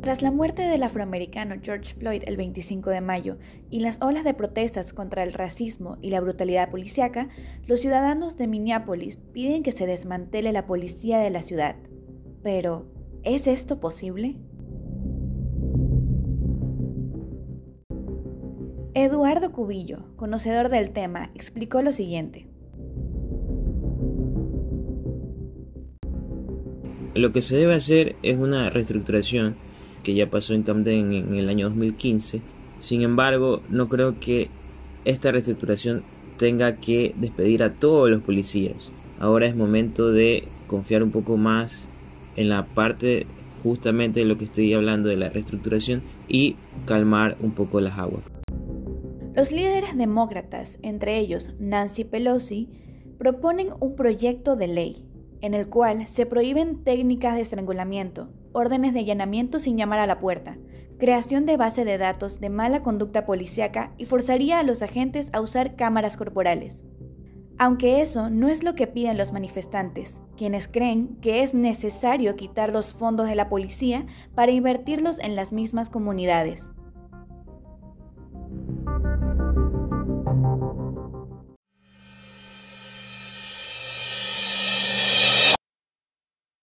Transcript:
Tras la muerte del afroamericano George Floyd el 25 de mayo y las olas de protestas contra el racismo y la brutalidad policíaca, los ciudadanos de Minneapolis piden que se desmantele la policía de la ciudad. Pero, ¿es esto posible? Eduardo Cubillo, conocedor del tema, explicó lo siguiente. Lo que se debe hacer es una reestructuración que ya pasó en Camden en el año 2015. Sin embargo, no creo que esta reestructuración tenga que despedir a todos los policías. Ahora es momento de confiar un poco más en la parte justamente de lo que estoy hablando de la reestructuración y calmar un poco las aguas. Los líderes demócratas, entre ellos Nancy Pelosi, proponen un proyecto de ley en el cual se prohíben técnicas de estrangulamiento, órdenes de allanamiento sin llamar a la puerta, creación de base de datos de mala conducta policíaca y forzaría a los agentes a usar cámaras corporales. Aunque eso no es lo que piden los manifestantes, quienes creen que es necesario quitar los fondos de la policía para invertirlos en las mismas comunidades.